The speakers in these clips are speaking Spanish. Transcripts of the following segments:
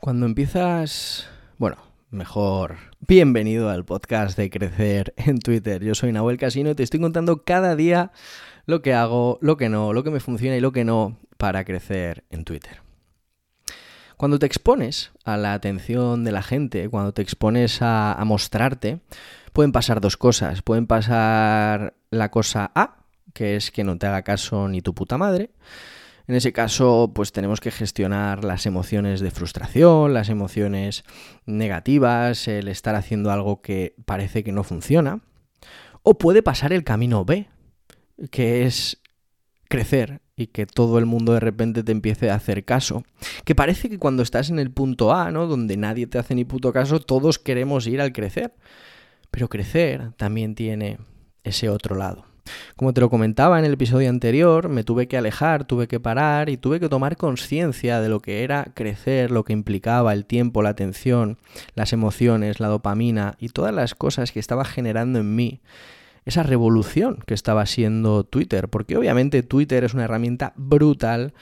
Cuando empiezas, bueno, mejor, bienvenido al podcast de Crecer en Twitter. Yo soy Nahuel Casino y te estoy contando cada día lo que hago, lo que no, lo que me funciona y lo que no para crecer en Twitter. Cuando te expones a la atención de la gente, cuando te expones a, a mostrarte, pueden pasar dos cosas. Pueden pasar la cosa A, que es que no te haga caso ni tu puta madre, en ese caso, pues tenemos que gestionar las emociones de frustración, las emociones negativas, el estar haciendo algo que parece que no funciona. O puede pasar el camino B, que es crecer y que todo el mundo de repente te empiece a hacer caso. Que parece que cuando estás en el punto A, ¿no? Donde nadie te hace ni puto caso, todos queremos ir al crecer. Pero crecer también tiene ese otro lado. Como te lo comentaba en el episodio anterior, me tuve que alejar, tuve que parar y tuve que tomar conciencia de lo que era crecer, lo que implicaba el tiempo, la atención, las emociones, la dopamina y todas las cosas que estaba generando en mí esa revolución que estaba siendo Twitter, porque obviamente Twitter es una herramienta brutal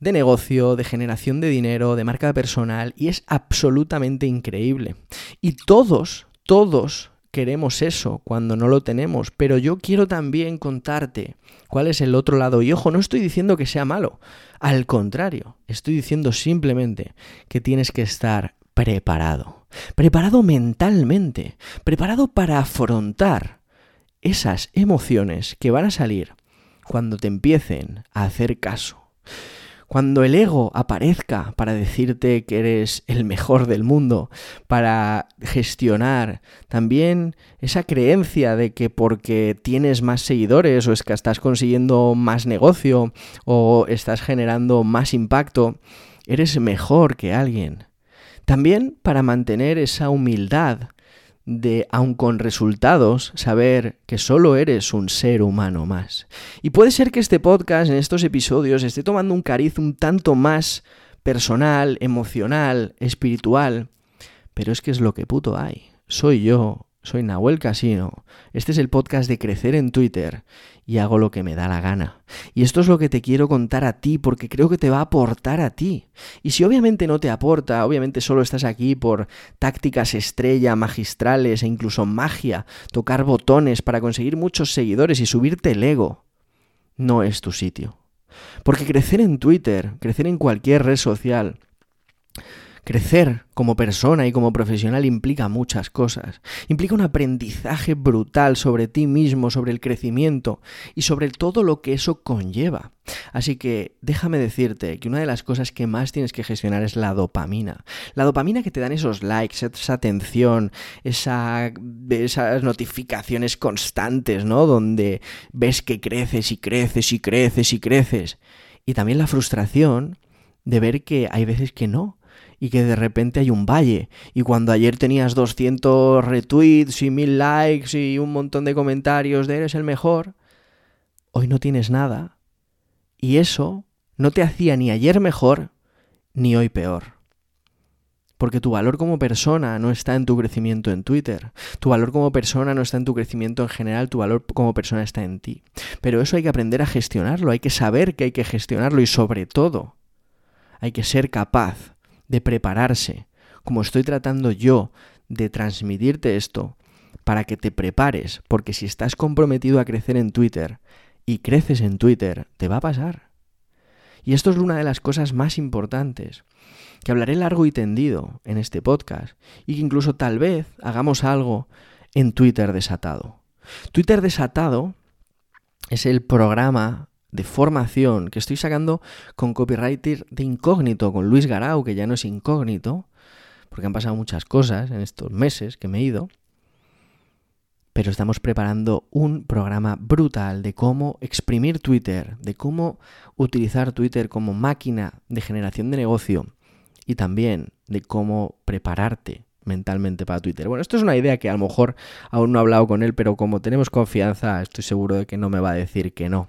de negocio, de generación de dinero, de marca personal y es absolutamente increíble. Y todos, todos queremos eso cuando no lo tenemos, pero yo quiero también contarte cuál es el otro lado. Y ojo, no estoy diciendo que sea malo, al contrario, estoy diciendo simplemente que tienes que estar preparado, preparado mentalmente, preparado para afrontar esas emociones que van a salir cuando te empiecen a hacer caso. Cuando el ego aparezca para decirte que eres el mejor del mundo, para gestionar también esa creencia de que porque tienes más seguidores o es que estás consiguiendo más negocio o estás generando más impacto, eres mejor que alguien. También para mantener esa humildad de, aun con resultados, saber que solo eres un ser humano más. Y puede ser que este podcast, en estos episodios, esté tomando un cariz un tanto más personal, emocional, espiritual, pero es que es lo que puto hay. Soy yo, soy Nahuel Casino. Este es el podcast de Crecer en Twitter y hago lo que me da la gana. Y esto es lo que te quiero contar a ti porque creo que te va a aportar a ti. Y si obviamente no te aporta, obviamente solo estás aquí por tácticas estrella, magistrales e incluso magia, tocar botones para conseguir muchos seguidores y subirte el ego, no es tu sitio. Porque crecer en Twitter, crecer en cualquier red social, Crecer como persona y como profesional implica muchas cosas. Implica un aprendizaje brutal sobre ti mismo, sobre el crecimiento y sobre todo lo que eso conlleva. Así que déjame decirte que una de las cosas que más tienes que gestionar es la dopamina. La dopamina que te dan esos likes, esa atención, esa, esas notificaciones constantes, ¿no? Donde ves que creces y creces y creces y creces. Y también la frustración de ver que hay veces que no y que de repente hay un valle. Y cuando ayer tenías 200 retweets y 1000 likes y un montón de comentarios de eres el mejor, hoy no tienes nada. Y eso no te hacía ni ayer mejor ni hoy peor. Porque tu valor como persona no está en tu crecimiento en Twitter. Tu valor como persona no está en tu crecimiento en general, tu valor como persona está en ti. Pero eso hay que aprender a gestionarlo, hay que saber que hay que gestionarlo y sobre todo hay que ser capaz de prepararse, como estoy tratando yo de transmitirte esto, para que te prepares, porque si estás comprometido a crecer en Twitter y creces en Twitter, te va a pasar. Y esto es una de las cosas más importantes, que hablaré largo y tendido en este podcast, y que incluso tal vez hagamos algo en Twitter desatado. Twitter desatado es el programa de formación que estoy sacando con copywriter de incógnito, con Luis Garau, que ya no es incógnito, porque han pasado muchas cosas en estos meses que me he ido. Pero estamos preparando un programa brutal de cómo exprimir Twitter, de cómo utilizar Twitter como máquina de generación de negocio y también de cómo prepararte mentalmente para Twitter. Bueno, esto es una idea que a lo mejor aún no he hablado con él, pero como tenemos confianza, estoy seguro de que no me va a decir que no.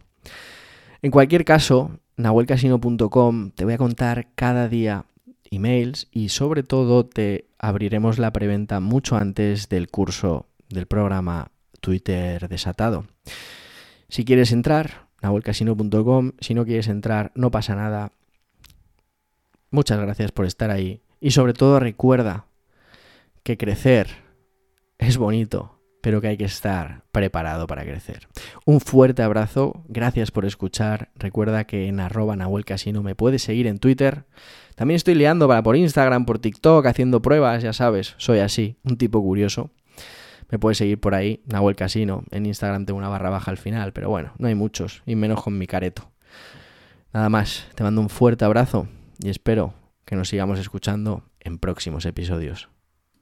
En cualquier caso, nahuelcasino.com te voy a contar cada día emails y sobre todo te abriremos la preventa mucho antes del curso del programa Twitter desatado. Si quieres entrar, nahuelcasino.com, si no quieres entrar, no pasa nada. Muchas gracias por estar ahí Y sobre todo recuerda que crecer es bonito, pero que hay que estar preparado para crecer. Un fuerte abrazo, gracias por escuchar. Recuerda que en arroba Nahuel Casino me puedes seguir en Twitter. También estoy liando para por Instagram, por TikTok, haciendo pruebas, ya sabes, soy así, un tipo curioso. Me puedes seguir por ahí, Nahuel Casino. En Instagram tengo una barra baja al final, pero bueno, no hay muchos, y menos con mi careto. Nada más, te mando un fuerte abrazo y espero que nos sigamos escuchando en próximos episodios.